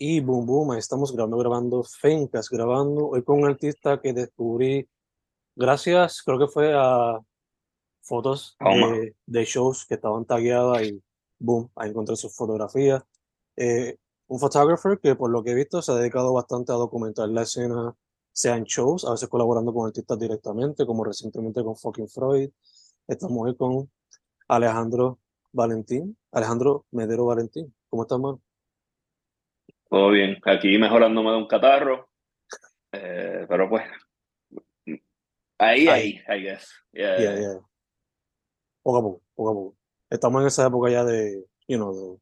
Y boom, boom, estamos grabando, grabando, Fencas grabando. Hoy con un artista que descubrí gracias, creo que fue a fotos de, de, shows que estaban tagueadas y boom, ahí encontré sus fotografías. Eh, un photographer que por lo que he visto se ha dedicado bastante a documentar la escena, sea en shows, a veces colaborando con artistas directamente, como recientemente con Fucking Freud. Estamos hoy con Alejandro Valentín, Alejandro Medero Valentín. ¿Cómo estás, man? Todo bien, aquí mejorándome de un catarro, eh, pero pues, ahí, ahí, I guess. Yeah, Poco a poco, poco a poco. Estamos en esa época ya de, you know, de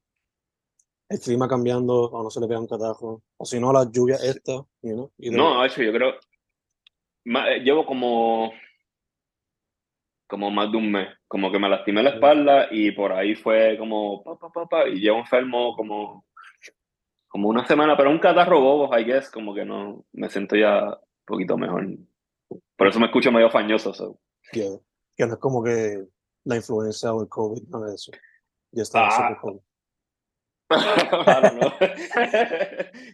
el clima cambiando, o no se le pega un catarro, o si no, la lluvia esta, you know. No, hecho, yo creo, eh, llevo como, como más de un mes, como que me lastimé la espalda y por ahí fue como, pa, pa, pa, pa y llevo enfermo como como una semana, pero un catarro bobo, I guess, como que no, me siento ya un poquito mejor. Por eso me escucho medio fañoso. So. Que no es como que la influencia o el COVID, no es eso. Ya está ah. no.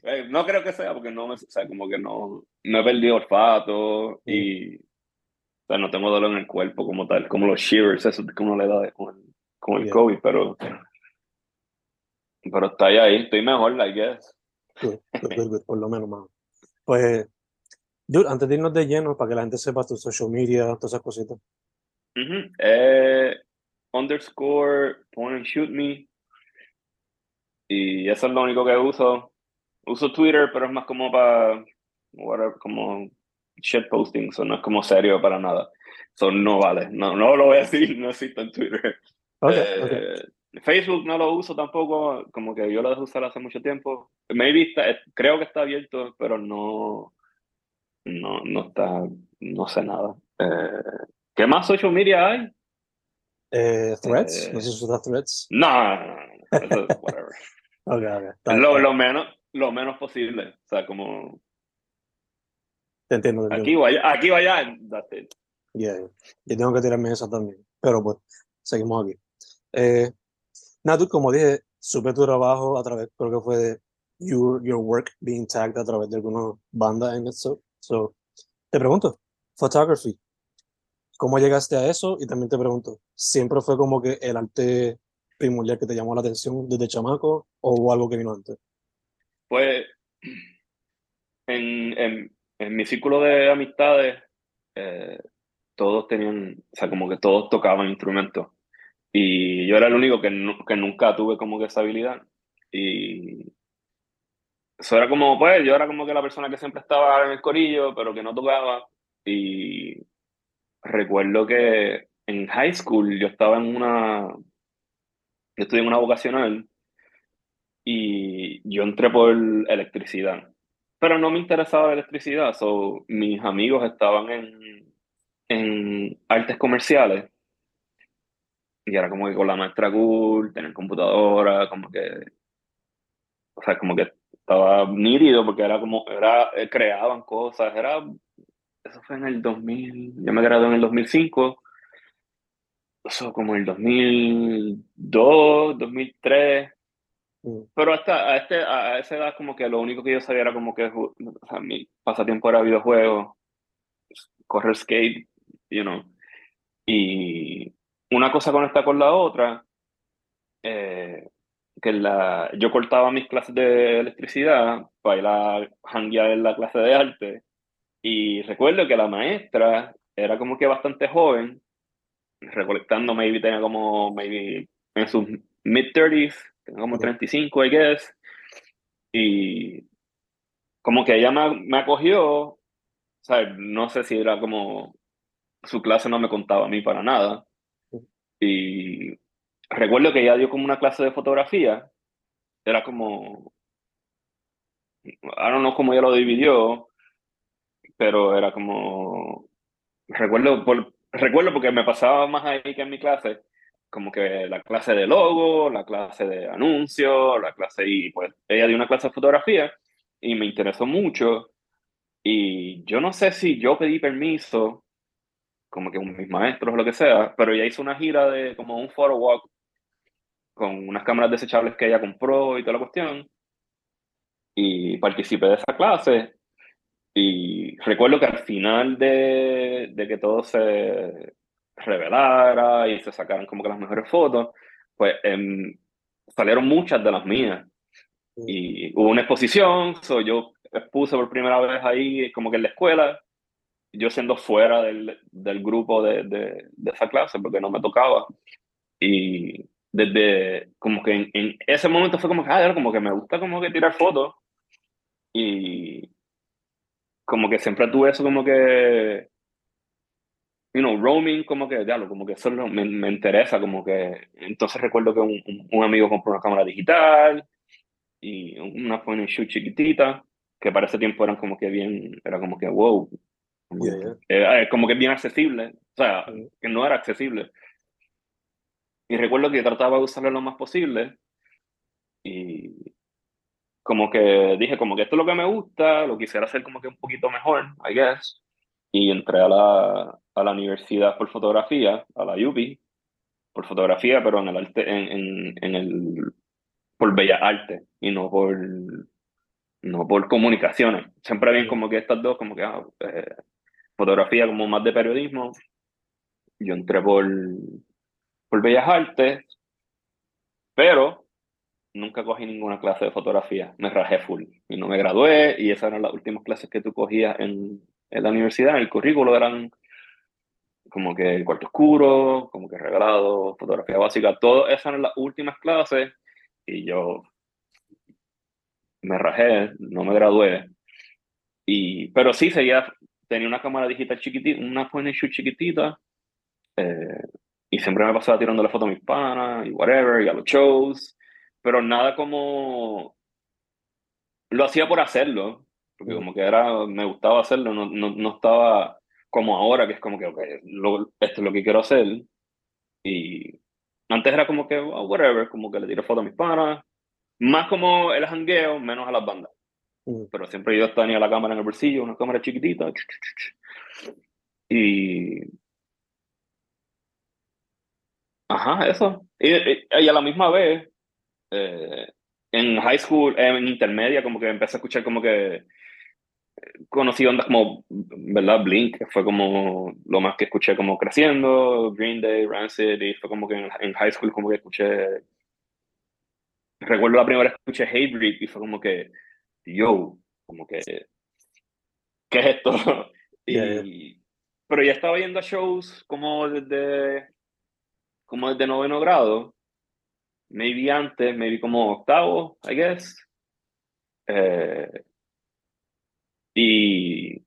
Eh, no creo que sea porque no me, o sea, como que no, no he perdido olfato y o sea, no tengo dolor en el cuerpo como tal, como los shivers, eso que uno le da con con el COVID, pero pero está ahí, estoy mejor, I guess. por lo menos, más. Pues, dude, antes de irnos de lleno, para que la gente sepa tu social media, todas esas cositas. eh, underscore point and shoot me. Y eso es lo único que uso. Uso Twitter, pero es más como para, como shit posting, so no es como serio para nada. Son no vale, no, no lo voy a decir, no existe en Twitter. Okay, eh, Facebook no lo uso tampoco, como que yo lo dejé usar hace mucho tiempo. Maybe está, eh, creo que está abierto, pero no, no, no está, no sé nada. Eh, ¿Qué más social media hay? Eh, threads, no sé si threads. No, no, no, whatever. okay, Lo, lo, menos, lo menos posible, o sea, como. Te entiendo. Aquí vaya, aquí vaya, that's it. Yeah, yo tengo que tirarme esa también, pero pues seguimos aquí. Eh, Natu, como dije, supe tu trabajo a través, creo que fue de your, your work being tagged a través de algunas bandas en eso. So, te pregunto, photography, ¿cómo llegaste a eso? Y también te pregunto, ¿siempre fue como que el arte primordial que te llamó la atención desde chamaco o algo que vino antes? Pues, en, en, en mi círculo de amistades, eh, todos tenían, o sea, como que todos tocaban instrumentos. Y yo era el único que, que nunca tuve como que esa habilidad. Y eso era como, pues, yo era como que la persona que siempre estaba en el corillo, pero que no tocaba. Y recuerdo que en high school yo estaba en una, yo estudié en una vocacional y yo entré por electricidad. Pero no me interesaba la electricidad, so, mis amigos estaban en, en artes comerciales y era como que con la maestra cool, tener computadora, como que, o sea, como que estaba nítido porque era como, era, eh, creaban cosas, era, eso fue en el 2000, yo me gradué en el 2005, eso como el 2002, 2003, mm. pero hasta a, este, a esa edad como que lo único que yo sabía era como que, o sea, mi pasatiempo era videojuegos, correr skate, you know, y una cosa conecta con la otra, eh, que la, yo cortaba mis clases de electricidad para ir a hanguear en la clase de arte y recuerdo que la maestra era como que bastante joven, recolectando, maybe tenía como, maybe en sus mid-30s, tenía como 35, I guess, y como que ella me, me acogió, o sea, no sé si era como, su clase no me contaba a mí para nada, y recuerdo que ella dio como una clase de fotografía. Era como. Ahora no cómo ella lo dividió, pero era como. Recuerdo, por, recuerdo porque me pasaba más ahí que en mi clase, como que la clase de logo, la clase de anuncio, la clase. Y pues ella dio una clase de fotografía y me interesó mucho. Y yo no sé si yo pedí permiso como que mis maestros o lo que sea, pero ella hizo una gira de como un photo walk con unas cámaras desechables que ella compró y toda la cuestión. y participé de esa clase y recuerdo que al final de, de que todo se revelara y se sacaran como que las mejores fotos, pues em, salieron muchas de las mías. Y hubo una exposición, so yo expuse por primera vez ahí como que en la escuela, yo siendo fuera del, del grupo de, de, de, esa clase porque no me tocaba. Y desde como que en, ese momento fue como que, ah, como que me gusta como que tirar fotos. Y como que siempre tuve eso como que, you know, roaming, como que, ya, como que eso me, me, interesa, como que, entonces recuerdo que un, un, amigo compró una cámara digital y una and shoot chiquitita, que para ese tiempo eran como que bien, era como que, wow, como, eh, como que bien accesible, o sea, que no era accesible. Y recuerdo que trataba de usarlo lo más posible y como que dije como que esto es lo que me gusta, lo quisiera hacer como que un poquito mejor, I guess. Y entré a la, a la universidad por fotografía, a la UPI, por fotografía, pero en el arte, en, en, en el, por bellas artes y no por, no por comunicaciones. Siempre bien como que estas dos, como que ah, eh, fotografía como más de periodismo. Yo entré por, por bellas artes, pero nunca cogí ninguna clase de fotografía. Me rajé full y no me gradué y esas eran las últimas clases que tú cogías en, en la universidad. En el currículo eran como que el cuarto oscuro, como que regalado, fotografía básica, todas esas eran las últimas clases y yo me rajé, no me gradué. Y, pero sí, seguía, tenía una cámara digital chiquitita, una point and shoot chiquitita, eh, y siempre me pasaba tirando la foto a mis panas y whatever, y a los shows, pero nada como... Lo hacía por hacerlo, porque como que era, me gustaba hacerlo, no, no, no estaba como ahora, que es como que, ok, lo, esto es lo que quiero hacer. Y antes era como que, oh, whatever, como que le tiro fotos a mis panas. Más como el jangueo, menos a las bandas. Pero siempre yo tenía la cámara en el bolsillo, una cámara chiquitita. Y. Ajá, eso. Y, y, a la misma vez, eh, en high school, en intermedia, como que empecé a escuchar como que conocí ondas como, ¿verdad? Blink, que fue como lo más que escuché como creciendo, Green Day, Rancid, y fue como que en, high school como que escuché, recuerdo la primera vez que escuché Hatebreed y fue como que, yo, como que, ¿qué es esto? y, Pero ya estaba yendo a shows como desde, como desde noveno grado, maybe antes, maybe como octavo, I guess. Eh, y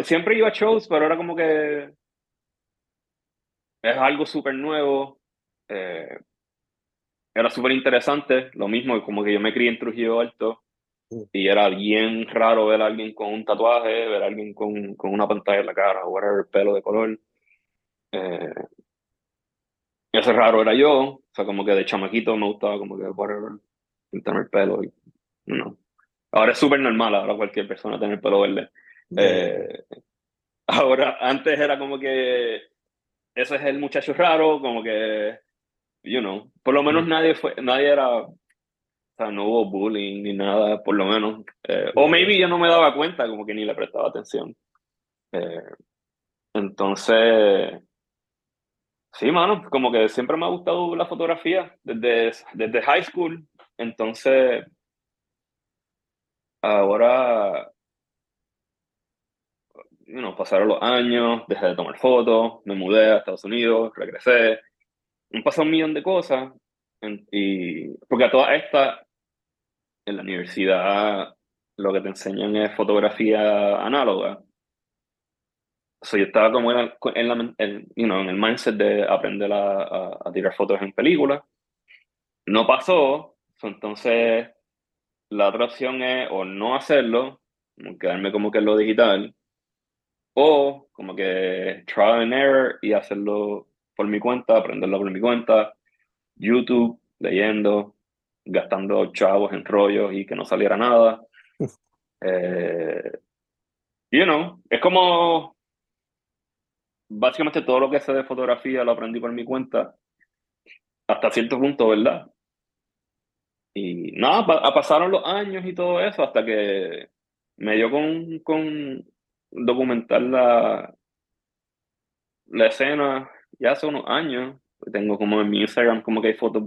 siempre iba a shows, pero era como que es algo súper nuevo. Eh, era súper interesante, lo mismo como que yo me crié en Trujillo Alto y era bien raro ver a alguien con un tatuaje, ver a alguien con, con una pantalla en la cara, whatever, pelo de color. Eh, ese raro era yo, o sea, como que de chamaquito me gustaba como que, whatever, pintarme el pelo y, no. Ahora es súper normal, ahora cualquier persona tener pelo verde. Eh, ahora, antes era como que ese es el muchacho raro, como que, you know, por lo menos nadie fue, nadie era, o sea, no hubo bullying ni nada, por lo menos. Eh, o maybe yo no me daba cuenta, como que ni le prestaba atención. Eh, entonces, sí, mano, como que siempre me ha gustado la fotografía desde, desde high school. Entonces, ahora, you pasaron los años, dejé de tomar fotos, me mudé a Estados Unidos, regresé. Han pasado un millón de cosas. y, porque a todas estas, en la universidad, lo que te enseñan es fotografía análoga. So, yo estaba como en, en, you know, en el mindset de aprender a, a, tirar fotos en películas. No pasó, entonces la otra opción es o no hacerlo, quedarme como que en lo digital, o como que trial and error y hacerlo por mi cuenta, aprenderlo por mi cuenta, YouTube, leyendo, gastando chavos en rollos y que no saliera nada. eh, you know, es como básicamente todo lo que sé de fotografía lo aprendí por mi cuenta hasta cierto punto, ¿verdad? y nada, pasaron los años y todo eso hasta que me dio con, con documentar la, la escena ya hace unos años. Tengo como en mi Instagram como que hay fotos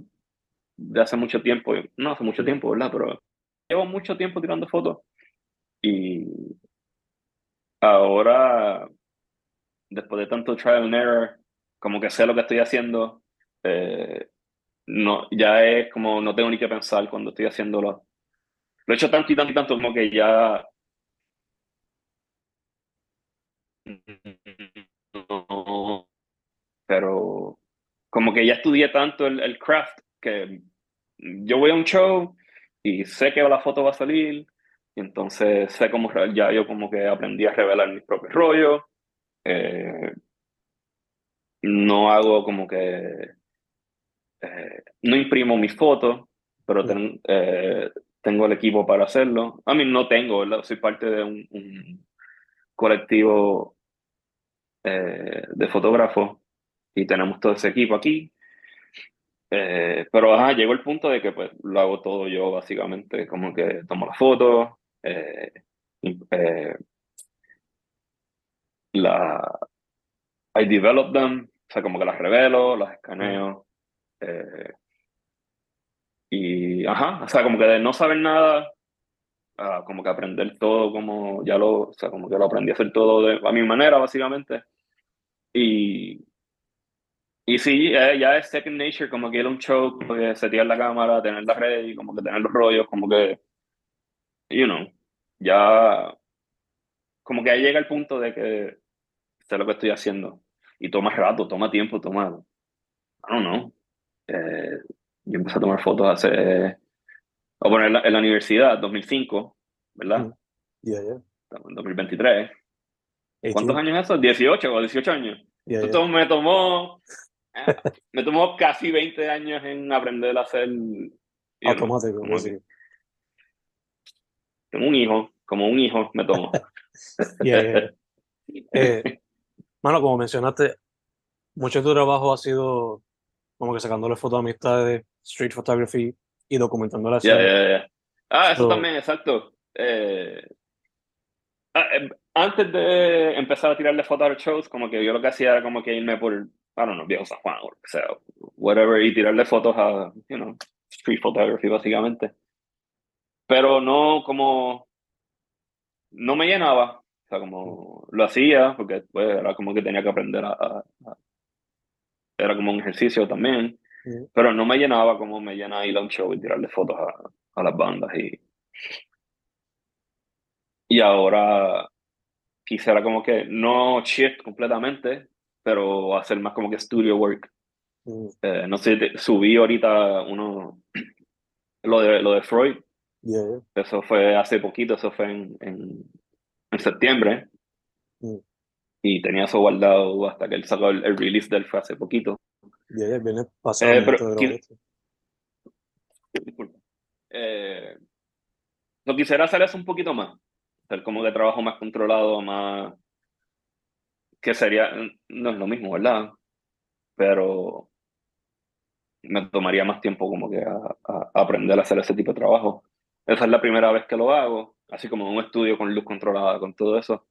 de hace mucho tiempo. No hace mucho tiempo, ¿verdad? Pero llevo mucho tiempo tirando fotos. Y ahora, después de tanto trial and error, como que sé lo que estoy haciendo. Eh, no, ya es como no tengo ni que pensar cuando estoy haciéndolo. Lo he hecho tanto y tanto y tanto como que ya pero como que ya estudié tanto el, el, craft que yo voy a un show y sé que la foto va a salir y entonces sé cómo ya yo como que aprendí a revelar mis propios rollos eh, no hago como que eh, no imprimo mis fotos pero eh, tengo el equipo para hacerlo. A mí no tengo soy parte de un colectivo eh, de fotógrafos y tenemos todo ese equipo aquí. Eh, pero ajá, llegó el punto de que pues lo hago todo yo básicamente, como que tomo las fotos, eh, la, I develop them, o sea, como que las revelo, las escaneo. y ajá, o sea, como que de no saber nada, como que aprender todo como ya lo, o sea, como que lo aprendí a hacer todo de, a mi manera, básicamente. Y, y sí, ya es second nature, como que era un show, como que setear la cámara, tener la red y como que tener los rollos, como que, you know, ya, como que ahí llega el punto de que sé lo que estoy haciendo. Y toma rato, toma tiempo, toma, I don't know. Eh, yo empecé a tomar fotos hace, o poner en la, universidad, 2005, ¿verdad? Ya, ya. Estamos en 2023. ¿Cuántos años es eso? 18 o 18 años. Esto me tomó, me tomó casi 20 años en aprender a hacer automático. Tengo un hijo, como un hijo me tomó. eh, mano, como mencionaste, mucho de tu trabajo ha sido como que sacándole fotos a amistades, street photography y documentando la escena. Ah, eso también, exacto. Eh, ah, em, antes de empezar a tirarle fotos a los shows, como que yo lo que hacía era como que irme por, I don't know, viejo San Juan, o sea, whatever, y tirarle fotos a, you know, street photography, básicamente. Pero no como, no me llenaba, o sea, como lo hacía, porque pues, era como que tenía que aprender a, era como un ejercicio también, pero no me llenaba como me llena ir a un show y tirarle fotos a, a las bandas y, y ahora quisiera como que no shift completamente, pero hacer más como que studio work. Mm. Eh, no sé, subí ahorita uno, lo de, lo de Freud. Eso fue hace poquito, eso fue en, en, en septiembre. Mm. Y tenía eso guardado hasta que él sacó el, release del fue hace poquito. Yeah, viene pasando. Eh, pero, eh, no quisiera hacer eso un poquito más ser como de trabajo más controlado, más que sería, no es lo mismo, ¿verdad? Pero me tomaría más tiempo como que a, aprender a hacer ese tipo de trabajo. Esa es la primera vez que lo hago, así como un estudio con luz controlada, con todo eso.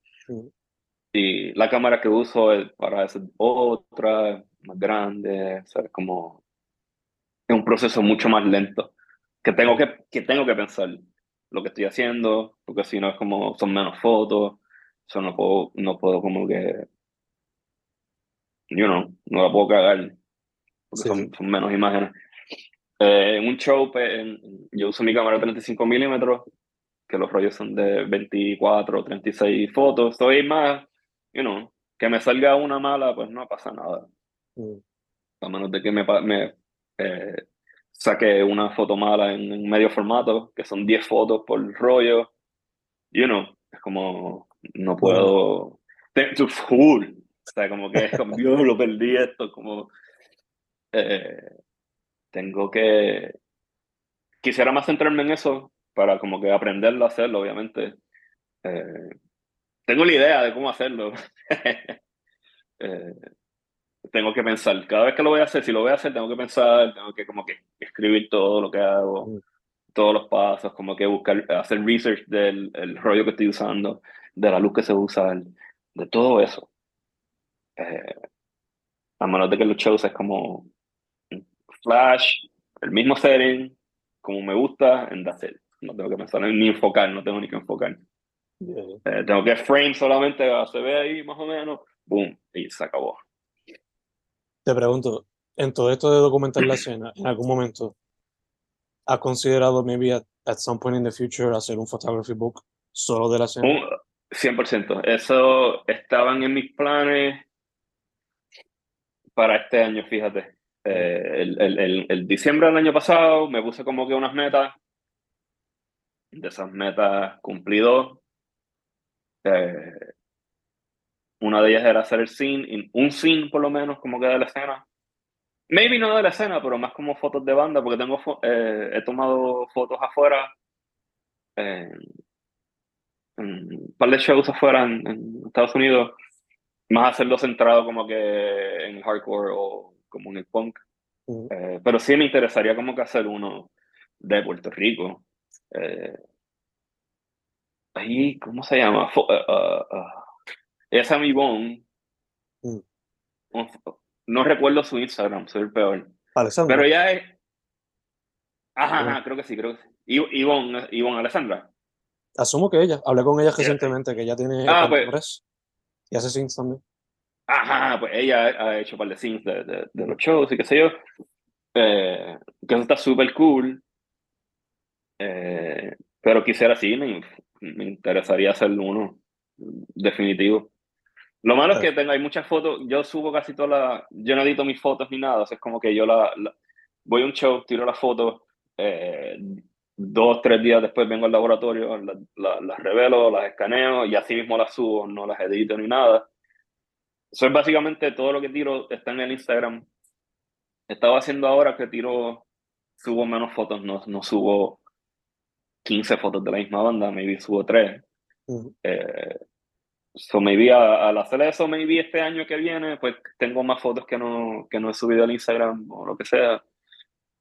Y la cámara que uso es para hacer otra, más grande, o como es un proceso mucho más lento, que tengo que, que tengo que pensar lo que estoy haciendo, porque si no es como, son menos fotos, eso no puedo, no puedo como que, you know, no la puedo cagar, porque son, son, menos imágenes. Eh, en un show, pues, yo uso mi cámara de 35 milímetros, que los rollos son de 24, 36 fotos, soy más, you know, que me salga una mala, pues no pasa nada. Mm. A menos de que me, me eh, saqué una foto mala en, medio formato, que son 10 fotos por rollo. You know, es como, no puedo. To full. O sea, como que yo lo perdí esto, como. Eh, tengo que. Quisiera más centrarme en eso para como que aprenderlo a hacerlo, obviamente. Eh, tengo la idea de cómo hacerlo. eh, tengo que pensar, cada vez que lo voy a hacer, si lo voy a hacer, tengo que pensar, tengo que como que escribir todo lo que hago. Mm. todos los pasos, como que buscar, hacer research del el rollo que estoy usando, de la luz que se usa, de todo eso. Eh, a menos de que los shows es como flash, el mismo setting, como me gusta, en that's No tengo que pensar ni enfocar, no tengo ni que enfocar. Eh, tengo que frame solamente, se ve ahí más o menos, boom, y se acabó. Te pregunto, en todo esto de documentar la escena, en algún momento, ¿has considerado maybe at, some point in the future hacer un photography book solo de la escena? 100%. Eso estaban en mis planes para este año, fíjate. Eh, el, el, el, diciembre del año pasado me puse como que unas metas. De esas metas cumplí dos. Eh, una de ellas era hacer el scene, un scene por lo menos, como que de la escena. Maybe no de la escena, pero más como fotos de banda, porque tengo eh, he tomado fotos afuera. un par de shows afuera en, en Estados Unidos más hacerlo centrado como que en hardcore o como en el punk. Eh, pero sí me interesaría como que hacer uno de Puerto Rico. Eh, ahí, ¿cómo se llama? Uh, uh, esa mi bon. No recuerdo su Instagram, soy el peor. Pero ella es. Ajá, creo que sí, creo que sí. Ivonne, Ivonne Alessandra. Asumo que ella. Hablé con ella recientemente, que ella tiene. Ah, pues, y hace scenes también. Ajá, pues ella ha hecho un par de scenes de, de, los shows y qué sé yo. Eh, que eso está súper cool. Eh, pero quisiera sí, me, me, interesaría hacer uno definitivo. Lo malo es que tengo, hay muchas fotos, yo subo casi todas las, yo no edito mis fotos ni nada, es como que yo la, voy a un show, tiro las fotos, eh, dos, tres días después vengo al laboratorio, las revelo, las escaneo y así mismo las subo, no las edito ni nada. Eso es básicamente todo lo que tiro está en el Instagram. Estaba haciendo ahora que tiro, subo menos fotos, no, no subo 15 fotos de la misma banda, maybe subo 3. eh, so maybe al hacer eso, maybe este año que viene, pues tengo más fotos que no, que no he subido al Instagram o lo que sea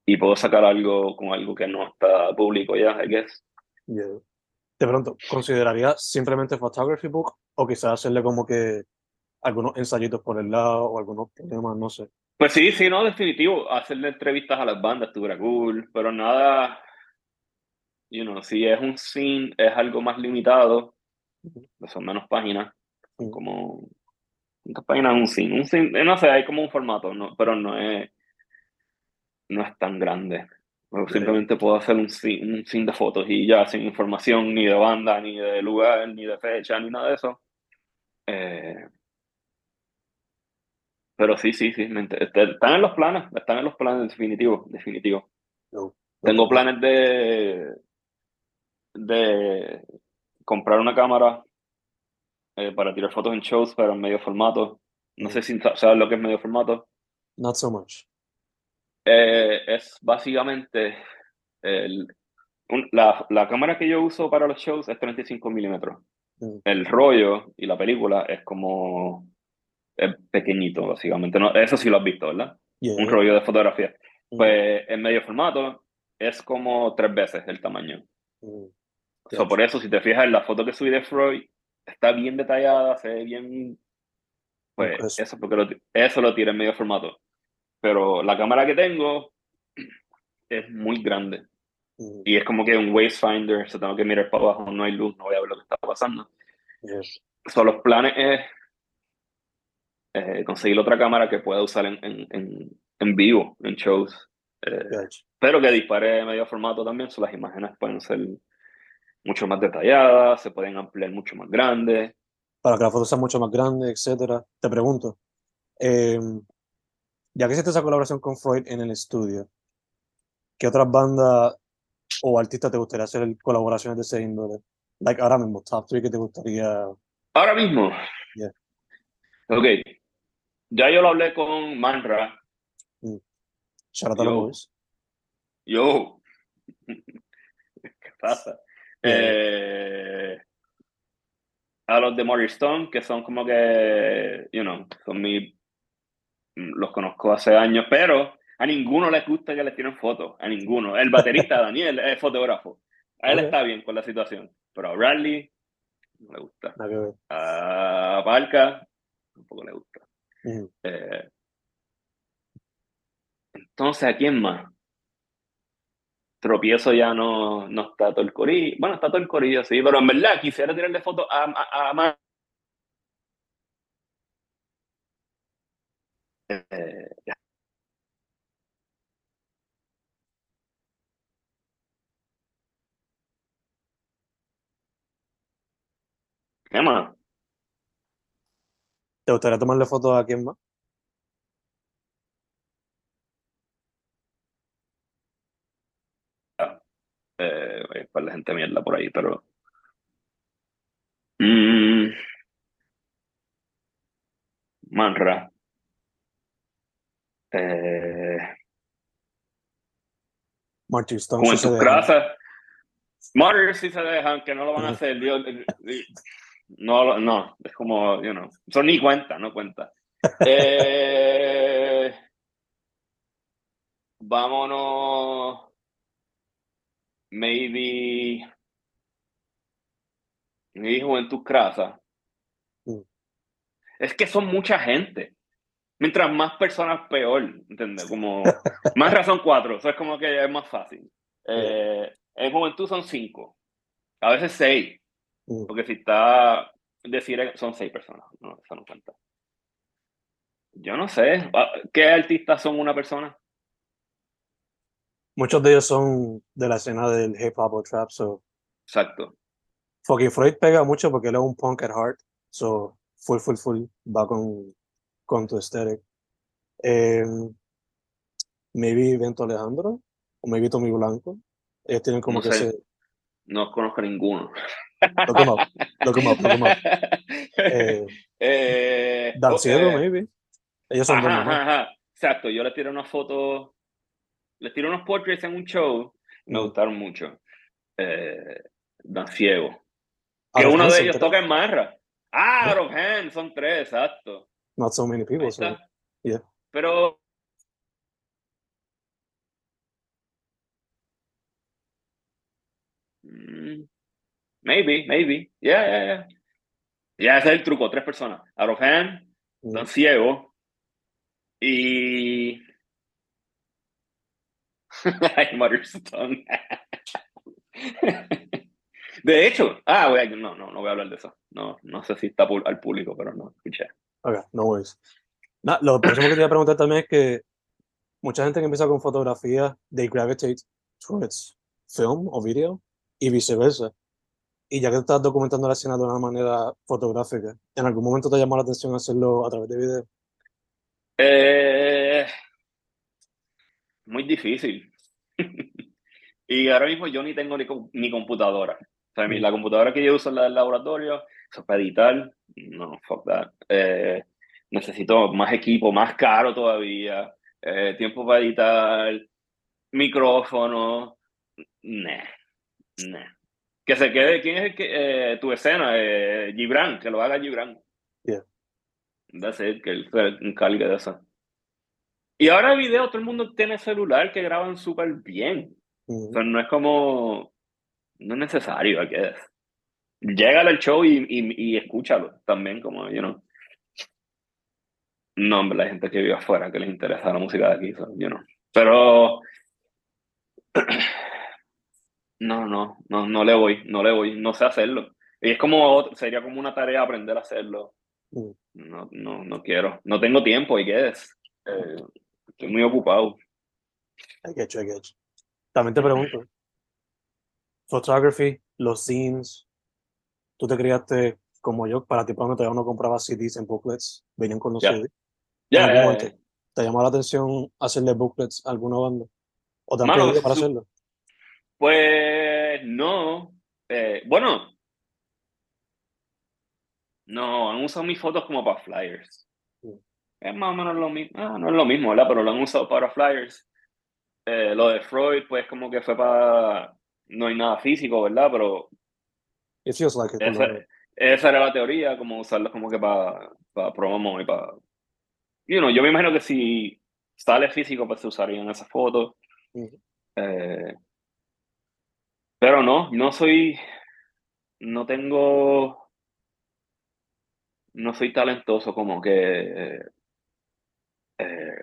y puedo sacar algo con algo que no está público ya, I guess. De pronto, ¿consideraría simplemente photography book o quizás hacerle como que algunos ensayitos por el lado o algunos temas, no sé? Pues sí, sí, no, definitivo. Hacerle entrevistas a las bandas estuviera cool, pero nada, you know, si es un scene, es algo más limitado, pues son menos páginas, como ¿cuántas páginas un scene? Un scene, no sé, hay como un formato, no, pero no es no es tan grande. simplemente puedo hacer un scene, un de fotos y ya sin información ni de banda, ni de lugar, ni de fecha, ni nada de eso. Eh, pero sí, sí, sí, este, están en los planes, están en los planes definitivo, definitivo. Tengo planes de, de comprar una cámara eh, para tirar fotos en shows, pero en medio formato. No sé si sabes lo que es medio formato. Not so much. Eh, es básicamente el, la, la, cámara que yo uso para los shows es 35 milímetros. Mm. El rollo y la película es como es pequeñito, básicamente. No, eso sí lo has visto, ¿verdad? Un rollo de fotografía. Mm. Pues en medio formato es como tres veces el tamaño. Mm. por eso, si te fijas en la foto que subí de Freud, está bien detallada, se ve bien. Pues eso, porque lo, eso lo tira en medio formato. Pero la cámara que tengo es muy grande. Y es como que un wastefinder, se tengo que mirar para abajo, no hay luz, no voy a ver lo que está pasando. Son los planes es eh, conseguir otra cámara que pueda usar en, en, en, vivo, en shows. Eh, pero que dispare medio formato también, so las imágenes pueden ser mucho más detalladas, se pueden ampliar mucho más grandes. Para que la foto sea mucho más grande, etcétera. Te pregunto, eh, ya que hiciste esa colaboración con Freud en el estudio, ¿qué otras bandas o artistas te gustaría hacer colaboraciones de ese índole? Like ahora mismo, top 3 que te gustaría. Ahora mismo. Yeah. Ok. Ya yo lo hablé con Manra. Mm. Shout out Yo. ¿Qué pasa? Eh, a los de Morris Stone, que son como que, you know, son mi los conozco hace años, pero A ninguno le gusta que le tiren fotos, a ninguno. El baterista Daniel es fotógrafo. A él está bien con la situación, pero a Bradley no le gusta. A Parca tampoco le gusta. Eh, entonces, ¿a quién más? Tropiezo ya no, no está todo el corillo. Bueno, está todo el corillo, sí, pero en verdad quisiera tirarle fotos a, a, a eh, ¿Qué más? ¿Te gustaría tomarle fotos a quién más? Eh, para la gente mierda por ahí, pero. Mm, Manra. Eh, Stone. Como en tus sí se dejan, que no lo van a hacer. no, no, es como, you know, son ni cuenta, no cuenta. Eh, vámonos, maybe, mi juventud crasa. Mm. Es que son mucha gente. Mientras más personas, peor, ¿entiendes? Como, más razón cuatro, eso es como que es más fácil. Eh, en juventud son cinco, a veces seis. Mm. Porque si está, decir, son seis personas, no, eso no cuenta. Yo no sé, ah, ¿qué artistas son una persona? Muchos de ellos son de la escena del hip hop o trap, so. Exacto. Fucking Freud pega mucho porque él es un punk at heart, so full, full, full va con, con tu aesthetic. Em, maybe Vento Alejandro, o maybe Tommy Blanco. Ellos tienen como que se... No conozco ninguno. Look him up. Look him up. Look him up. Eh, eh, maybe. Ellos son ajá, ajá, Exacto. Yo les tiré una foto, les tiré unos portraits en un show. Me mm. gustaron mucho. Eh, Danciego. Que uno de ellos toca en Marra. Ah, of hand, son tres, exacto. Not so many people, so, yeah. Pero Maybe, maybe. Yeah, yeah, yeah. Ya ese es el truco, tres personas. Out of hand, mm. ciego y... de hecho, ah, voy a, no, no, no voy a hablar de eso. No, no sé si está al público, pero no escuché. Ok, no worries. No, lo próximo que te voy a preguntar también es que mucha gente que empieza con fotografía, they gravitate towards film o video y viceversa. Y ya que estás documentando la escena de una manera fotográfica, ¿en algún momento te llamó la atención hacerlo a través de video? Eh, muy difícil. y ahora mismo yo ni tengo ni, computadora. Sea, mm. la computadora que yo uso en el laboratorio, eso para editar, no, fuck that. Eh, necesito más equipo, más caro todavía, eh, tiempo para editar, micrófono, nah, nah. Que se quede, ¿quién es el que, eh, tu escena? Eh, Gibran, que lo haga Gibran. Yeah. That's it, que él se encargue de eso. Y ahora el video, todo el mundo tiene celular que graban súper bien. O sea, no es como, no es necesario, I guess. Llega al show y, y, y, escúchalo también, como, you know. No, hombre, la gente que vive afuera, que les interesa la música de aquí, you know. Pero no, no, no, no le voy, no le voy, no sé hacerlo. Y es como, sería como una tarea aprender a hacerlo. Mm. No, no, no quiero, no tengo tiempo, y qué es. Eh, estoy muy ocupado. I get you, I get you. También te pregunto, photography, los scenes, tú te criaste como yo, para ti cuando todavía no compraba CDs en booklets, venían con los CDs. Ya, ¿Te llamó la atención hacerle booklets a alguna banda? ¿O te han para hacerlo? Pues no. Eh, bueno. No, han usado mis fotos como para flyers. Es más o menos lo mismo. Ah, no es lo mismo, ¿verdad? Pero lo han usado para flyers. Eh, lo de Freud, pues como que fue para... No hay nada físico, ¿verdad? Pero... esa, esa, era la teoría, como usarlos como que para, para promo y para... You know, yo me imagino que si sale físico, pues se usarían esas fotos. Eh, pero no, no soy, no tengo, no soy talentoso como que, eh,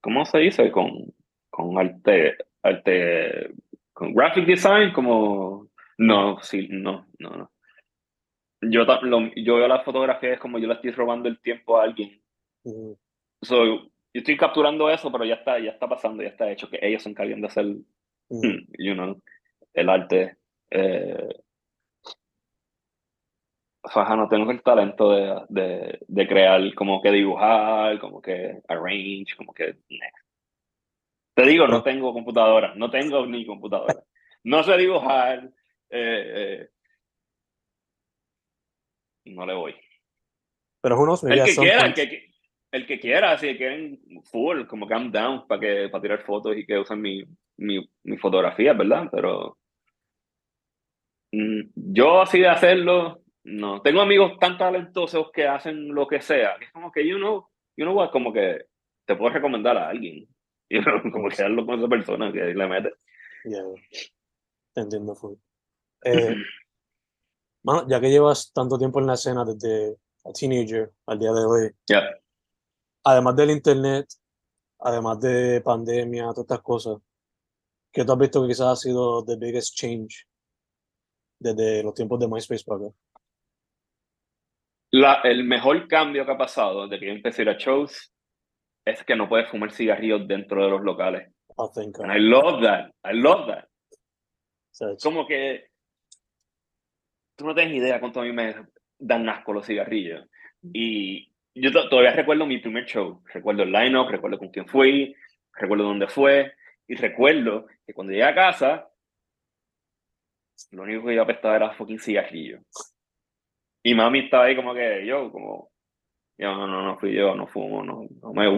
¿cómo se dice? Con, con arte, arte, con graphic design, como, no, sí, no, no, no. Yo, yo veo la fotografía es como yo le estoy robando el tiempo a alguien. yo estoy capturando eso, pero ya está, ya está pasando, ya está hecho, que ellos se encarguen de hacer, you know, el arte. Eh, Faja, no tengo el talento de, de, de, crear, como que dibujar, como que arrange, como que... Te digo, no tengo computadora, no tengo ni computadora. No sé dibujar. Eh, eh, no le voy. Pero unos el que quiera, el que, el que quiera, si quieren full, como I'm down para que para tirar fotos y que usen mi, mi, mi fotografía, ¿verdad? Pero mm, yo así de hacerlo, no. Tengo amigos tan talentosos que hacen lo que sea, que es como que, you know, you know what, como que te puedo recomendar a alguien. Y como que hazlo con esa persona que le mete. Ya, entiendo full. Eh, ya que llevas tanto tiempo en la escena desde a teenager al día de hoy, además del internet, además de pandemia, todas estas cosas, ¿qué tú has visto que quizás ha sido the biggest change desde los tiempos de MySpace para acá? La, el mejor cambio que ha pasado desde que yo empecé a ir a shows es que no puedes fumar cigarrillos dentro de los locales. Oh, thank I love that. I love that. Como que tú no tienes idea cuánto a mí me dan asco los cigarrillos. Y yo todavía recuerdo mi primer show, recuerdo el line-up, recuerdo con quién fui, recuerdo dónde fue, y recuerdo que cuando llegué a casa, lo único que yo apestaba era fucking cigarrillo. Y mami estaba ahí como que, yo, como, yo, no, no, no fui yo, no fumo, no, no, me,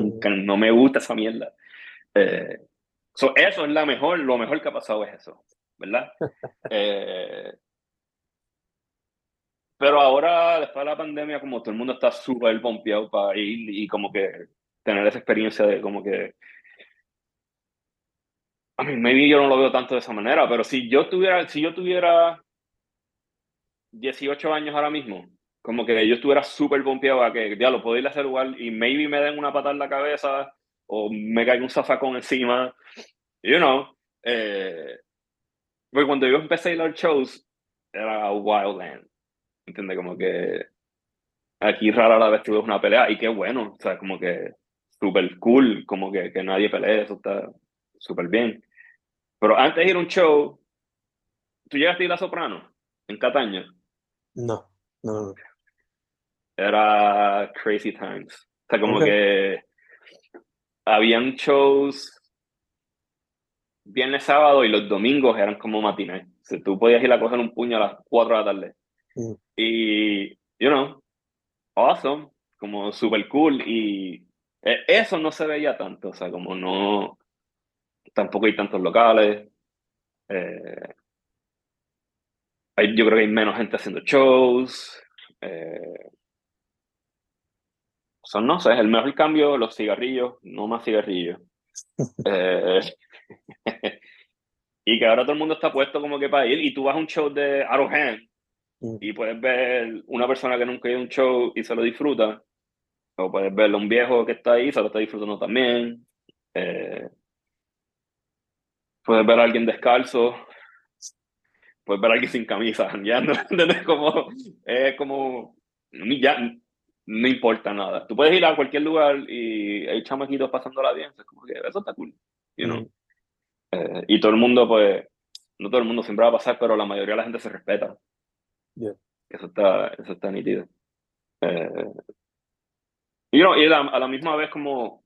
no me gusta esa mierda. Eh, eso es la mejor, lo mejor que ha pasado es eso, ¿verdad? eh, pero ahora, después de la pandemia, como todo el mundo está súper pompeado para ir y como que tener esa experiencia de como que... A mí, maybe yo no lo veo tanto de esa manera, pero si yo tuviera, si yo tuviera 18 años ahora mismo, como que yo estuviera súper pompeado a que, ya lo puedo ir a hacer igual y maybe me den una patada en la cabeza o me caiga un zafacón encima, you know. Eh, porque cuando yo empecé a ir a los shows, era Wildland. ¿Entiendes? Como que aquí rara la vez tuve una pelea y qué bueno, o sea, como que súper cool, como que, que nadie pelee, eso está súper bien. Pero antes de ir a un show, ¿tú llegaste a ir a Soprano en Cataño? No, no, no. Era crazy times. O sea, como que habían shows viernes, sábado y los domingos eran como matines. O sea, tú podías ir a coger un puño a las 4 de la tarde. Mm. Y, you know, awesome, como super cool. Y e, eso no se veía tanto, o sea, como no, tampoco hay tantos locales. Eh, yo creo que hay menos gente haciendo shows. Eh, son, no sé, el mejor cambio, los cigarrillos, no más cigarrillos. Eh, y que ahora todo el mundo está puesto como que para ir y tú vas a un show de Out Mm. Y puedes ver una persona que nunca ha ido a un show y se lo disfruta, o puedes ver a un viejo que está ahí y se lo está disfrutando también. Eh, puedes ver a alguien descalzo, puedes ver a alguien sin camisa, ya no, como, es como, ya no importa nada. Tú puedes ir a cualquier lugar y hay chamaquitos pasándola bien, es como que eso está cool, you know? Mm. Eh, y todo el mundo, pues, no todo el mundo siempre va a pasar, pero la mayoría de la gente se respeta. Eso, está, eso está nítido. Eh, y, a la misma vez como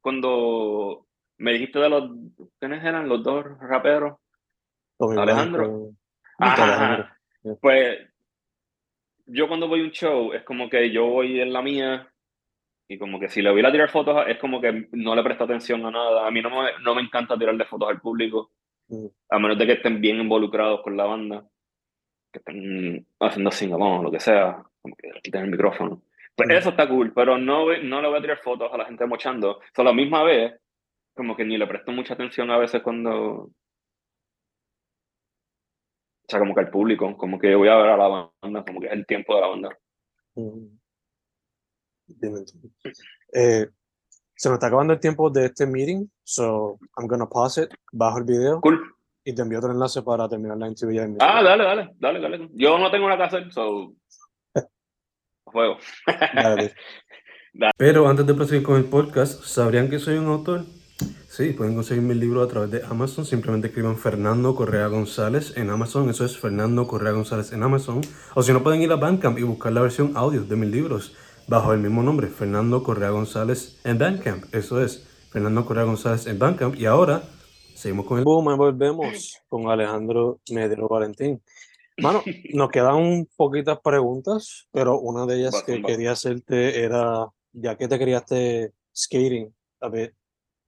cuando me dijiste de los, ¿quiénes eran los dos raperos? Alejandro. Pues yo cuando voy a un show es como que yo voy en la mía y como que si le voy a tirar fotos es como que no le presto atención a nada. A mí no me, no me encanta tirarle fotos al público. A menos de que estén bien involucrados con la banda, que estén haciendo sing o lo que sea, como que quiten el micrófono. Pues eso está cool, pero no, no le voy a tirar fotos a la gente mochando. O la misma vez, como que ni le presto mucha atención a veces cuando... Sea, como que al público, como que voy a ver a la banda, como que es el tiempo de la banda. Eh, se nos está acabando el tiempo de este meeting, so I'm gonna pause it, bajo el video. Cool. Y te envío otro enlace para terminar la entrevista. Ah, dale, dale, dale, dale. Yo no tengo nada que hacer, so. Juego. Pero antes de proseguir con el podcast, ¿sabrían que soy un autor? Sí, pueden conseguir mi libro a través de Amazon. Simplemente escriban Fernando Correa González en Amazon. Eso es Fernando Correa González en Amazon. O si no, pueden ir a Bandcamp y buscar la versión audio de mis libros bajo el mismo nombre, Fernando Correa González en Bandcamp. Eso es, Fernando Correa González en Bandcamp. Y ahora seguimos con el boom, volvemos con Alejandro Medero Valentín. Mano, nos quedan poquitas preguntas, pero una de ellas que quería hacerte era, ya que te criaste skating, a ver,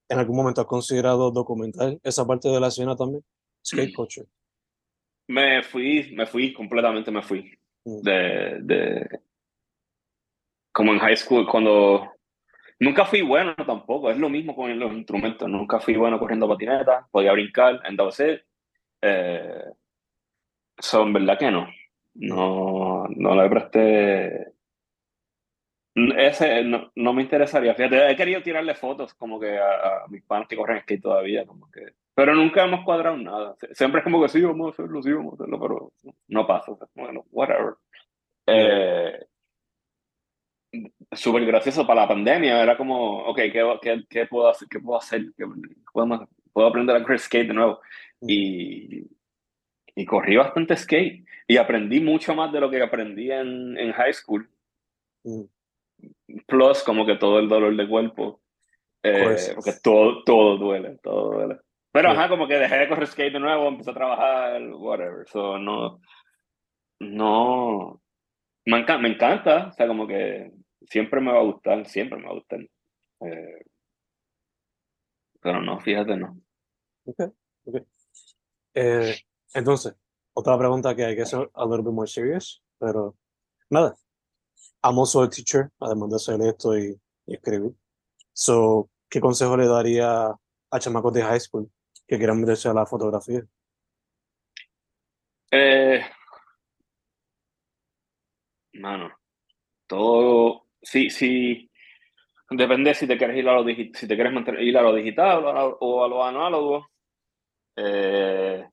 ¿en algún momento has considerado documentar esa parte de la escena también? Skate culture. Me fui, me fui, completamente me fui. Mm. De, de, como en high school, cuando nunca fui bueno tampoco, es lo mismo con los instrumentos, nunca fui bueno corriendo patineta, podía brincar, entonces, eh, son verdad que no, no, no le presté, ese no, no, me interesaría, fíjate, he querido tirarle fotos como que a, mis padres que corren skate todavía, como que, pero nunca hemos cuadrado nada, siempre es como que sí, vamos a hacerlo, sí, vamos a hacerlo, pero no pasa, bueno, whatever. Eh, súper gracioso para la pandemia. Era como, ok, ¿qué, qué, qué puedo hacer? ¿Qué puedo hacer? ¿Qué, puedo, puedo aprender a correr skate de nuevo. Mm. Y, y corrí bastante skate. Y aprendí mucho más de lo que aprendí en, en high school. Mm. Plus, como que todo el dolor de cuerpo. Eh, porque todo, todo duele, todo duele. Pero, ajá, como que dejé de correr skate de nuevo, empecé a trabajar, whatever. So, no, no, me, encanta, me encanta, o sea, como que siempre me va a gustar, siempre me va a gustar. Eh, pero no, fíjate, no. Ok, ok. Eh, entonces, otra pregunta que hay que ser a little bit more serious, pero nada. Amo soy teacher, además de hacer esto y, escribir. So, ¿qué consejo le daría a chamacos de high school que quieran meterse a la fotografía? Eh, mano, todo sí, sí, depende si te quieres ir a lo, si te quieres ir a lo digital o a lo, análogo. Eh,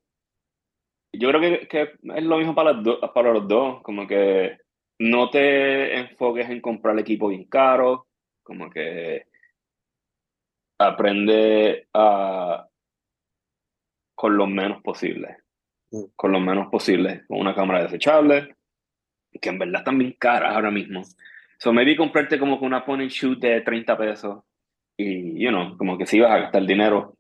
yo creo que, que, es lo mismo para, para los dos, como que no te enfoques en comprar equipo bien caro, como que aprende a con lo menos posible, mm. con lo menos posible, con una cámara desechable, que en verdad están bien caras ahora mismo. So maybe comprarte como que una point shoot de 30 pesos y, you know, como que si vas a gastar dinero.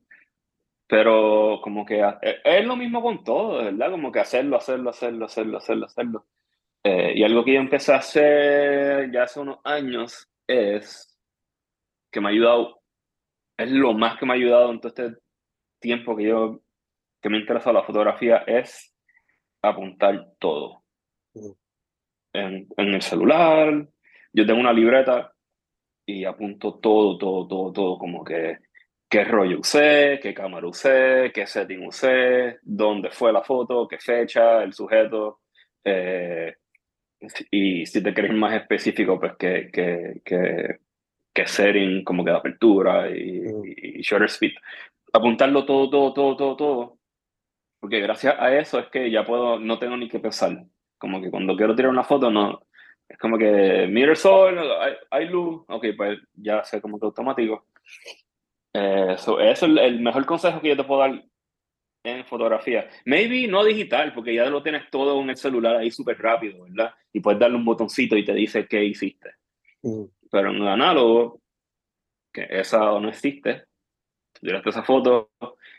Pero como que e, es lo mismo con todo, ¿verdad? Como que hacerlo, hacerlo, hacerlo, hacerlo, hacerlo, hacerlo. Eh, y algo que yo empecé a hacer ya hace unos años es que me ha ayudado, es lo más que me ha ayudado en todo este tiempo que yo, que me interesa la fotografía, es apuntar todo. Mm. En, en el celular, yo tengo una libreta y apunto todo, todo, todo, todo, como que qué rollo usé, qué cámara usé, qué setting usé, dónde fue la foto, qué fecha, el sujeto. Eh, y si te quieres más específico, pues qué, qué, qué, qué setting, como que de apertura y, mm. y, shutter speed. Apuntarlo todo, todo, todo, todo, todo. Porque gracias a eso es que ya puedo, no tengo ni que pensar. Como que cuando quiero tirar una foto, no, es como que mira el sol, hay, luz, ok, pues ya sé como que automático. Eh, eso es el, mejor consejo que yo te puedo dar en fotografía. Maybe no digital, porque ya lo tienes todo en el celular ahí súper rápido, ¿verdad? Y puedes darle un botoncito y te dice qué hiciste. Mm. Pero en el análogo, que esa no existe, tiraste esa foto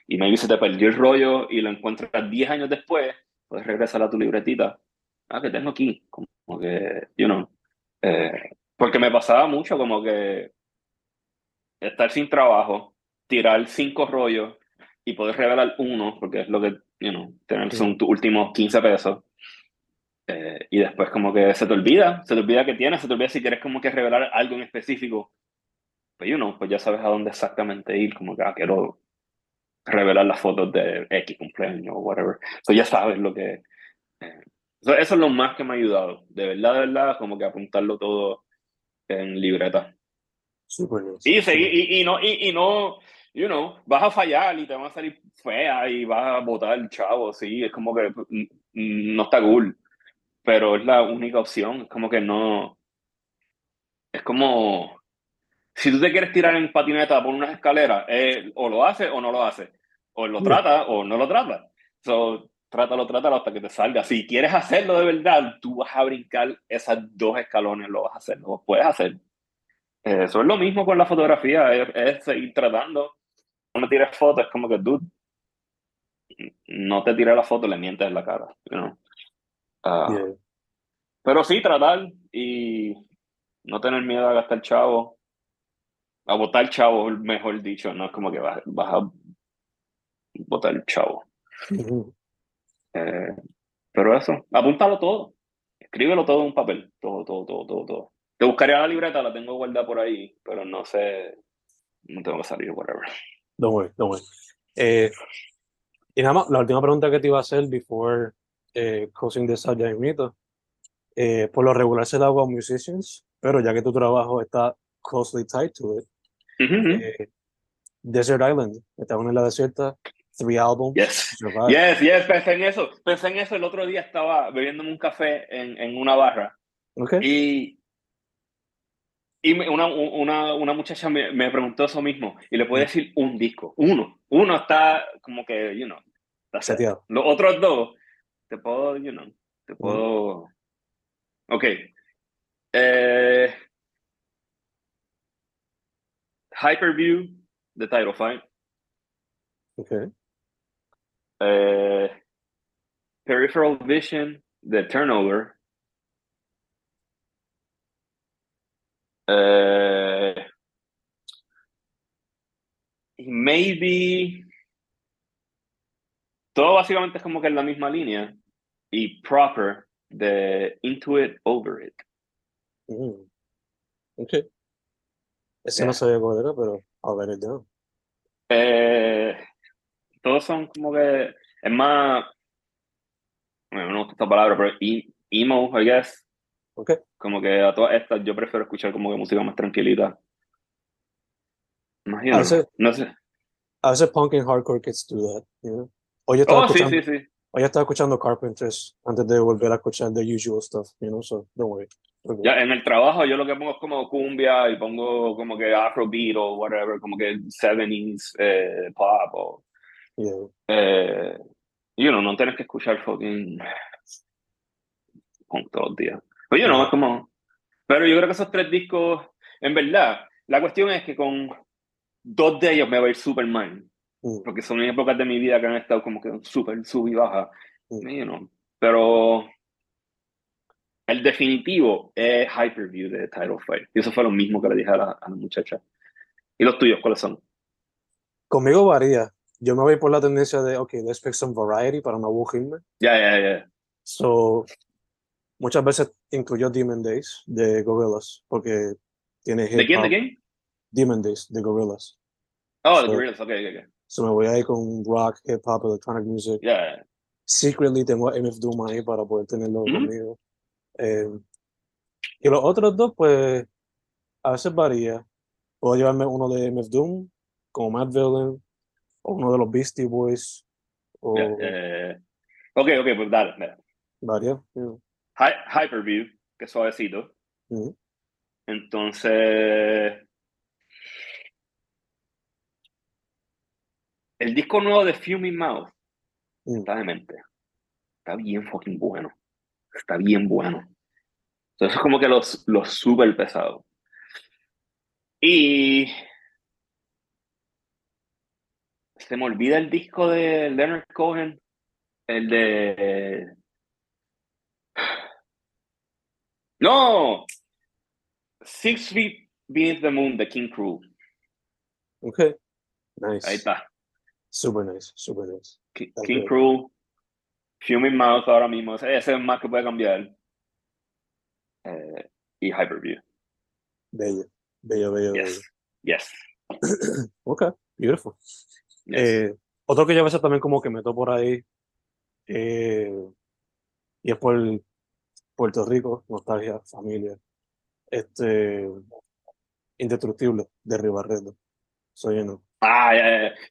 y maybe se te perdió el rollo y lo encuentras 10 años después, puedes regresar a tu libretita. Ah, que tengo aquí, como que, you know, eh, porque me pasaba mucho como que estar sin trabajo, tirar cinco rollos y poder revelar uno, porque es lo que, you know, tener son tus últimos 15 pesos. Eh, y después como que se te olvida, se te olvida que tienes, se te olvida si quieres como que revelar algo en específico. Pues you know, pues ya sabes a dónde exactamente ir, como que ah, quiero revelar las fotos de X cumpleaños o whatever. So ya sabes lo que... Eh, eso es lo más que me ha ayudado. De verdad, de verdad, como que apuntarlo todo en libreta. y, seguir, y, y, no, y, y, no, you know, vas a fallar y te van a salir fea y vas a botar el chavo, sí, es como que mm, no está cool, pero es la única opción, es como que no, es como, si tú te quieres tirar en patineta por unas escaleras, eh, o lo haces o no lo haces, o lo trata o no lo trata. So, trátalo, trátalo hasta que te salga. Si quieres hacerlo de verdad, tú vas a brincar esas dos escalones, lo vas a hacer, lo puedes hacer. Eso es lo mismo con la fotografía, es, seguir tratando. No me tires fotos, es como que, dude, no te tires la foto, le mientes en la cara. You uh, Pero sí, tratar y no tener miedo a gastar chavo, a botar chavo, mejor dicho, no es como que vas, vas a botar chavo. Eh, pero eso, apúntalo todo, escríbelo todo en un papel, todo, todo, todo, todo, todo. Te buscaría la libreta, la tengo guardada por ahí, pero no sé, no tengo que salir, whatever. Don't worry, don't worry. Eh, y nada más, la última pregunta que te iba a hacer before eh, closing this out ya eh, por lo regular se da a musicians, pero ya que tu trabajo está closely tied to it, eh, Desert Island, estamos en la desierta, three albums. Yes. yes, yes, pensé en eso. Pensé en eso el otro día, estaba bebiéndome un café en, en una barra. Okay. Y, y una, una, una muchacha me, me, preguntó eso mismo. Y le puedo decir un disco, uno. Uno está como que, you know, está seteado. Los otros dos, te puedo, you know, te puedo. Ok. Eh, Hyperview de Title Fight. Okay. Uh, peripheral vision, the turnover. Uh, maybe todo básicamente es como que en la misma línea y proper de into it over it. Mm. Okay. Ese yeah. no sabía cuál era, pero a ver it down. Eh, todos son como que es más, bueno, no gusta esta palabra, pero emo, I guess. Okay. Como que a todas estas yo prefiero escuchar como que música más tranquilita. Imagino. A veces, no sé. A veces punk and hardcore kids do that, you know? Hoy estaba oh, escuchando, sí, sí, sí. Hoy estaba escuchando Carpenters antes de volver a escuchar the usual stuff, you know, so don't worry. Okay. Ya en el trabajo yo lo que pongo es como cumbia y pongo como que afrobeat o whatever, como que 70s eh, pop o Yeah. Eh, you know, no tienes que escuchar fucking punk todos los días. Pero you know, es como. Pero yo creo que esos tres discos, en verdad, la cuestión es que con dos de ellos me va a ir super mal. Mm. Porque son épocas de mi vida que han estado como que súper sub y baja. Mm. You know. Pero el definitivo es Hyperview de Title Fight. Y eso fue lo mismo que le dije a la, a la muchacha. ¿Y los tuyos cuáles son? Conmigo varía yo me voy por la tendencia de, ok, let's pick some variety para no aburrirme. Ya, ya, ya. So, muchas veces incluyo Demon Days de Gorillaz, porque tiene hip ¿De quién, de quién? Demon Days, de Gorillaz. Oh, so, de Gorillaz, ok, ok, ok. So me voy a ir con rock, hip hop, electronic music. Yeah. Secretly tengo a MF Doom ahí para poder tenerlo Mm -hmm. conmigo. Eh, y los otros dos, pues, a veces varía. Puedo llevarme uno de MF Doom, como Matt Villain, o uno de los Beastie Boys. O... Yeah, yeah, ok, ok, pues dale, mira. Varias. Hi Hyperview, que es suavecito. Entonces. El disco nuevo de Fuming Mouth mm. está de mente. Está bien fucking bueno. Está bien bueno. Entonces es como que los, los súper pesados. Y se me olvida el disco de Leonard Cohen, el de... No, Six Feet Beneath the Moon de King Crew. Ok, nice. Ahí está. Super nice, super nice. King, King Crew, Fuming Mouth ahora mismo, ese, es más que puede cambiar. Eh, y Hyperview. Bello, bello, bello. Yes. Yes. ok, beautiful. Eh, otro que yo a veces también como que meto por ahí, eh, y es por Puerto Rico, nostalgia, familia. Este, Indestructible, de Ribarreto. Soy no. Ah,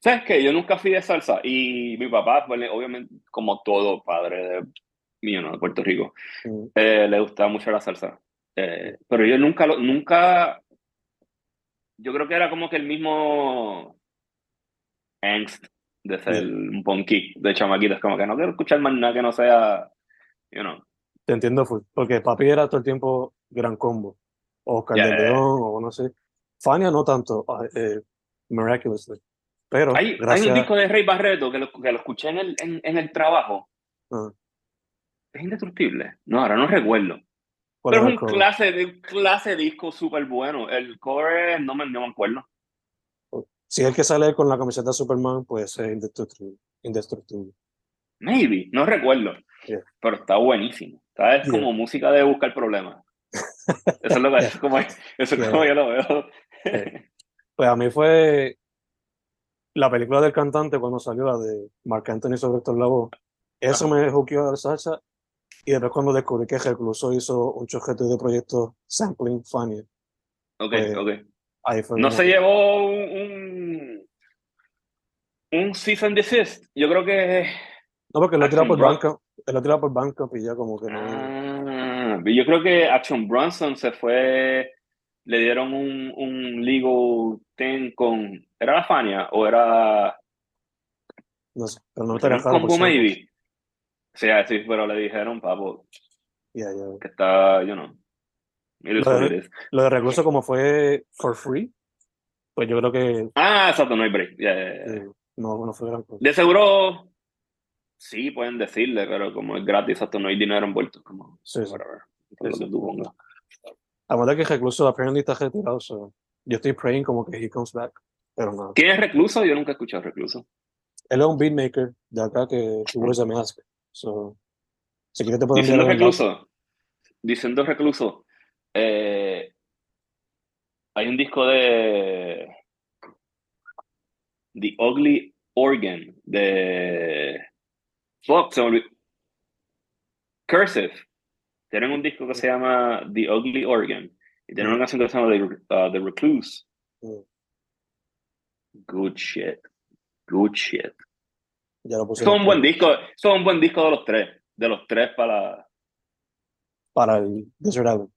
¿sabes qué? Yo nunca fui de salsa y mi papá, pues, obviamente, como todo padre de, mío, ¿no? de Puerto Rico, mm. eh, le gustaba mucho la salsa. Eh, pero yo nunca, lo, nunca, yo creo que era como que el mismo angst de ser un punky de chamaquitas, como que no quiero escuchar más nada que no sea, you know. Te entiendo, porque papi era todo el tiempo gran combo, o Oscar de León, o no sé. Fania no tanto, ah, eh, Miraculously. Pero hay, hay, un disco de Rey Barreto que lo, que lo escuché en el, en, en el trabajo. Ah. Es indestructible. No, ahora no recuerdo. Pero es un clase, clase disco súper bueno. El cover no me, no me acuerdo. Si es el que sale con la camiseta de Superman, pues es indestructible. indestructible. Maybe, no recuerdo. Pero está buenísimo. Es como música de buscar problemas. Eso es lo que como, eso es como yo lo veo. pues a mí fue la película del cantante cuando salió la de Marc Anthony sobre estos labos. Eso me juqueó a salsa. Y después cuando descubrí que Recluso hizo un chojete de proyectos sampling funny. Ok, pues, ok no se llevó un, un, season desist. Yo creo que. No, porque lo tirado por banco. Lo tirado por banco y ya como que no. Ah, yo creo que Action Bronson se fue. Le dieron un, un legal thing con. ¿Era la Fania o era.? No sé, pero no te dejaron. Con maybe. Sí, sí, pero le dijeron, papo. Yeah, yeah. Que está, you know. Lo de, recluso como fue for free, pues yo creo que... Ah, exacto, no hay break. no, no fue gran cosa. De seguro, sí, pueden decirle, pero como es gratis, exacto, no hay dinero envuelto. Como, sí, sí. sí, sí. que recluso apparently está retirado, so yo estoy praying como que he comes back, pero no. ¿Quién es recluso? Yo nunca he escuchado recluso. Él es un beatmaker de acá que seguro se me hace. So, si quieres te puedo Diciendo recluso. Diciendo recluso. Eh, hay un disco de The Ugly Organ de Fuck, Cursive. Tienen un disco que se llama The Ugly Organ y tienen una canción que se llama The, uh, Recluse. Mm. Good shit. Good shit. son un buen disco, son un buen disco de los tres, de los tres para para el Desert Island.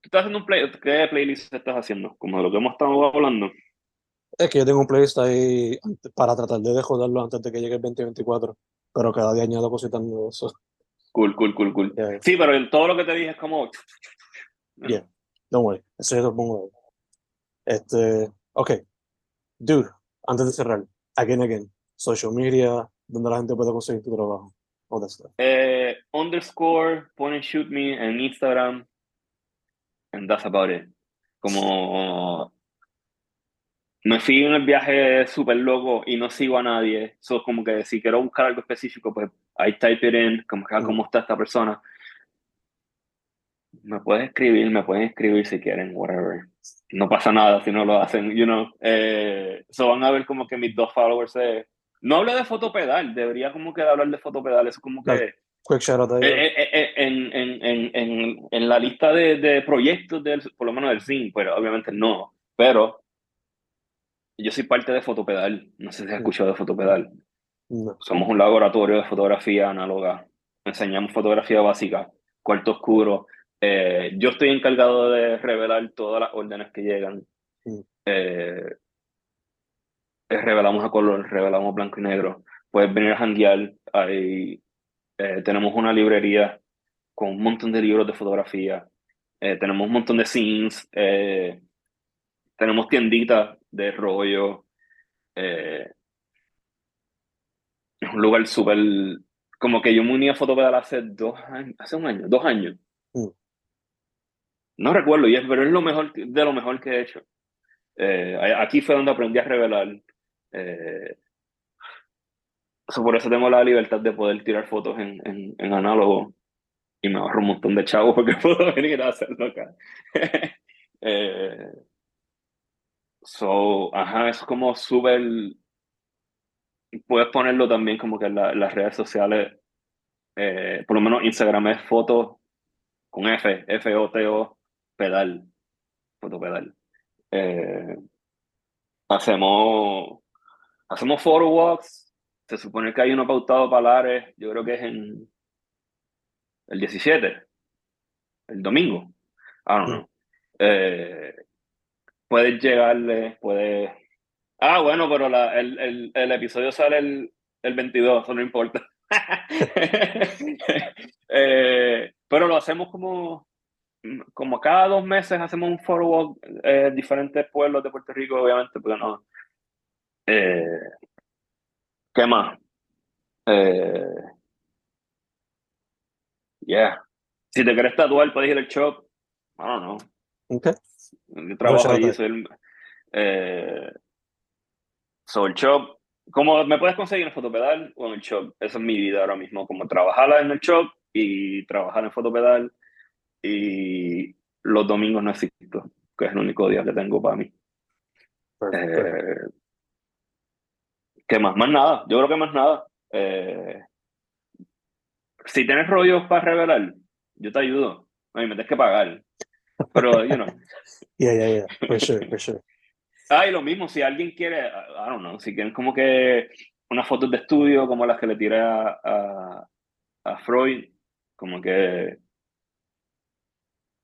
¿Tú estás haciendo un play? ¿Qué playlist estás haciendo? Como de lo que hemos estado hablando. Es que yo tengo un playlist ahí para tratar de joderlo antes de que llegue el 2024, pero cada día añado cositas nuevas. Cool, cool, cool, cool. Sí, pero todo lo que te dije es como. Yeah, don't worry. Eso yo lo pongo. Este, ok. Dude, antes de cerrar, again, again, social media, donde la gente puede conseguir tu trabajo. All that stuff. Eh, underscore, point and shoot me en Instagram, And that's about it. Como me fui en el viaje súper loco y no sigo a nadie. So, como que si quiero buscar algo específico, pues ahí type it in, como que ah, cómo está esta persona. Me pueden escribir, me pueden escribir si quieren, whatever. No pasa nada si no lo hacen, you know. Eh, so van a ver como que mis dos followers No hablé de fotopedal, debería como que hablar de fotopedal, eso como que... Quick shout eh, eh, eh, en, en, en, en, en, la lista de, de proyectos, del, por lo menos del CIN, pero obviamente no. Pero yo soy parte de Fotopedal. No sé si has escuchado de Fotopedal. Somos un laboratorio de fotografía análoga. Enseñamos fotografía básica, cuarto oscuro. yo estoy encargado de revelar todas las órdenes que llegan. revelamos a color, revelamos blanco y negro. Puedes venir a janguear. Hay eh, tenemos una librería con un montón de libros de fotografía. Eh, tenemos un montón de scenes. Eh, tenemos tienditas de rollo. es un lugar súper. Como que yo me uní a Fotopedal hace dos años, hace un año, dos años. Mm. No recuerdo, y es, pero es lo mejor de lo mejor que he hecho. aquí fue donde aprendí a revelar por eso tengo la libertad de poder tirar fotos en, en, en análogo y me ahorro un montón de chavos porque puedo venir a hacerlo acá. eh, so, ajá, es como súper. Puedes ponerlo también como que en, las redes sociales, eh, por lo menos Instagram es fotos con F, F-O-T-O, pedal, fotopedal. Eh, hacemos, hacemos photo walks, se supone que hay uno pautado para Lares, yo creo que es en el 17, el domingo. I don't know. Eh, puedes llegarle, puedes... Ah, bueno, pero la, el, el, el, episodio sale el, el 22, eso no importa. eh, pero lo hacemos como, como cada dos meses hacemos un foro eh, diferentes pueblos de Puerto Rico, obviamente, porque no. Eh, ¿Qué más? Eh, yeah. Si te quieres tatuar, puedes ir al shop. I don't know. Okay. Yo trabajo allí, soy el, eh, so el shop. Como me puedes conseguir en Fotopedal o en el shop. Esa es mi vida ahora mismo, como trabajar en el shop y trabajar en Fotopedal. Y los domingos no existo, que es el único día que tengo para mí. Eh, ¿Qué más? Más nada. Yo creo que más nada. Eh, si tienes rollos para revelar, yo te ayudo. A mí me tienes que pagar. Pero, you know. Yeah, yeah, yeah. For sure, for sure. Ah, y lo mismo, si alguien quiere, I don't know, si quieren como que unas fotos de estudio como las que le tiré a, a, a Freud, como que,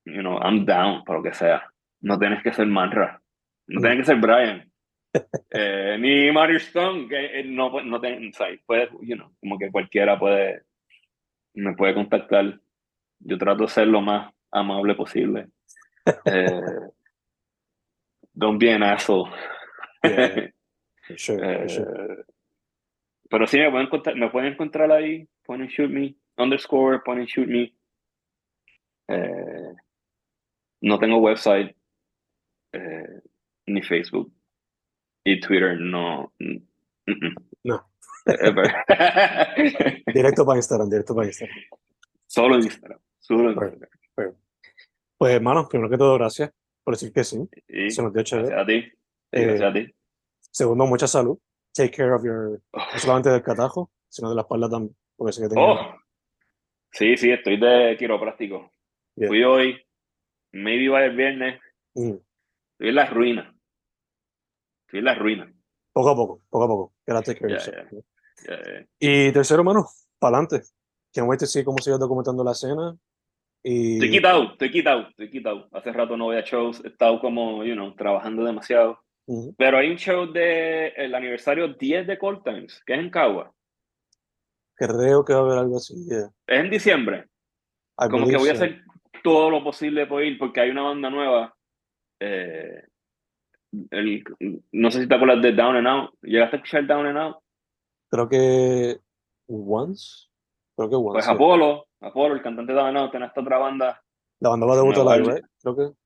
you know, I'm down, por lo que sea. No tienes que ser Manra. No tienes que ser Brian. eh, ni Mario Stone, que no, no ten, o sea, puede, you know, como que cualquiera puede, me puede contactar. Yo trato de ser lo más amable posible. Eh, don't be an asshole. Yeah, for sure, for sure. Eh, pero sí, me pueden, encontrar, me pueden encontrar ahí, point and shoot me, underscore, point and shoot me. Eh, no tengo website, ni Facebook, y Twitter no. Mm, mm, no. directo para Instagram, directo para Instagram. Solo en Instagram. Solo en Instagram. Pues, hermano, primero que todo, gracias por decir que sí. Y Se nos dio chévere. gracias a ti. Gracias a ti. Segundo, mucha salud. Take care of your, Oh. no solamente del catajo, sino de la espalda también. Porque sé que tengo. Oh. Sí, sí, estoy de quiropráctico. Yeah. Fui hoy, maybe va el viernes. Mm. Estoy en la ruina. Estoy en la ruina. Poco a poco, poco a poco. Take care Yeah, Y tercero, hermano, para adelante. Can't wait to see cómo sigue documentando la escena. Y Estoy quitado, estoy quitado, estoy quitado. Hace rato no voy a shows, he estado como, you know, trabajando demasiado. Ujú. Pero hay un show de el aniversario 10 de Cold Times, que es en Cagua. creo que va a haber algo así. yeah. Es en diciembre. I Como que voy a hacer todo lo posible por ir, porque hay una banda nueva. eh, el- no sé si te acuerdas de Down and Out. ¿Llegaste a escuchar Down and Out? Creo que once. Creo que once. Pues. Apolo, Apolo, el cantante de Out, tiene esta otra banda. La banda va a debutar Nueva live, right? Creo que.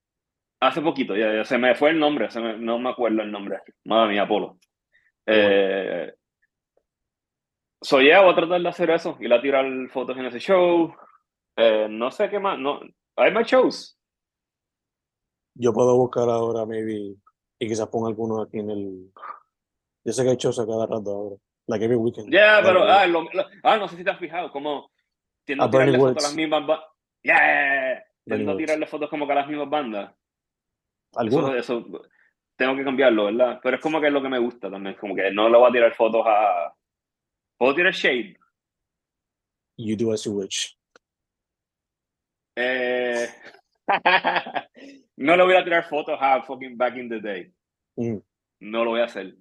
Hace poquito, ya, ya se me fue el nombre, se me- no me acuerdo el nombre. Madre mía, Apolo. Eh, so, yeah, voy a tratar de hacer eso, ir a tirar fotos en ese show. Eh, no sé qué más, no, hay más shows. Yo puedo buscar ahora, maybe, y quizás ponga algunos aquí en el. Yo sé que hay shows a cada rato ahora. Like every weekend. Yeah, Like, pero ah, lo- lo- ah, no sé si te has fijado, como tiendo A a tirarle fotos a las mismas bandas. Yeah, tiendo a tirarle fotos como que a las mismas bandas. algunos. Eso, eso tengo que cambiarlo, ¿verdad? Pero es como que es lo que me gusta también, como que no le voy a tirar fotos a. ¿Puedo tirar shade? You do as you wish. Eh, no le voy a tirar fotos a fucking back in the day. Mm. No lo voy a hacer.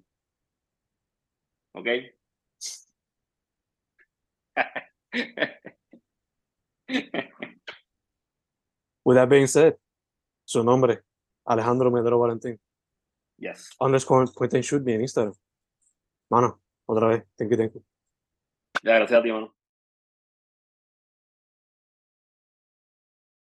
¿Ok? With that being said, su nombre, Alejandro Medero Valentín. yes. Underscore point and shoot me en Instagram. Mano, otra vez. Thank you, thank you. Ya, gracias a ti, mano.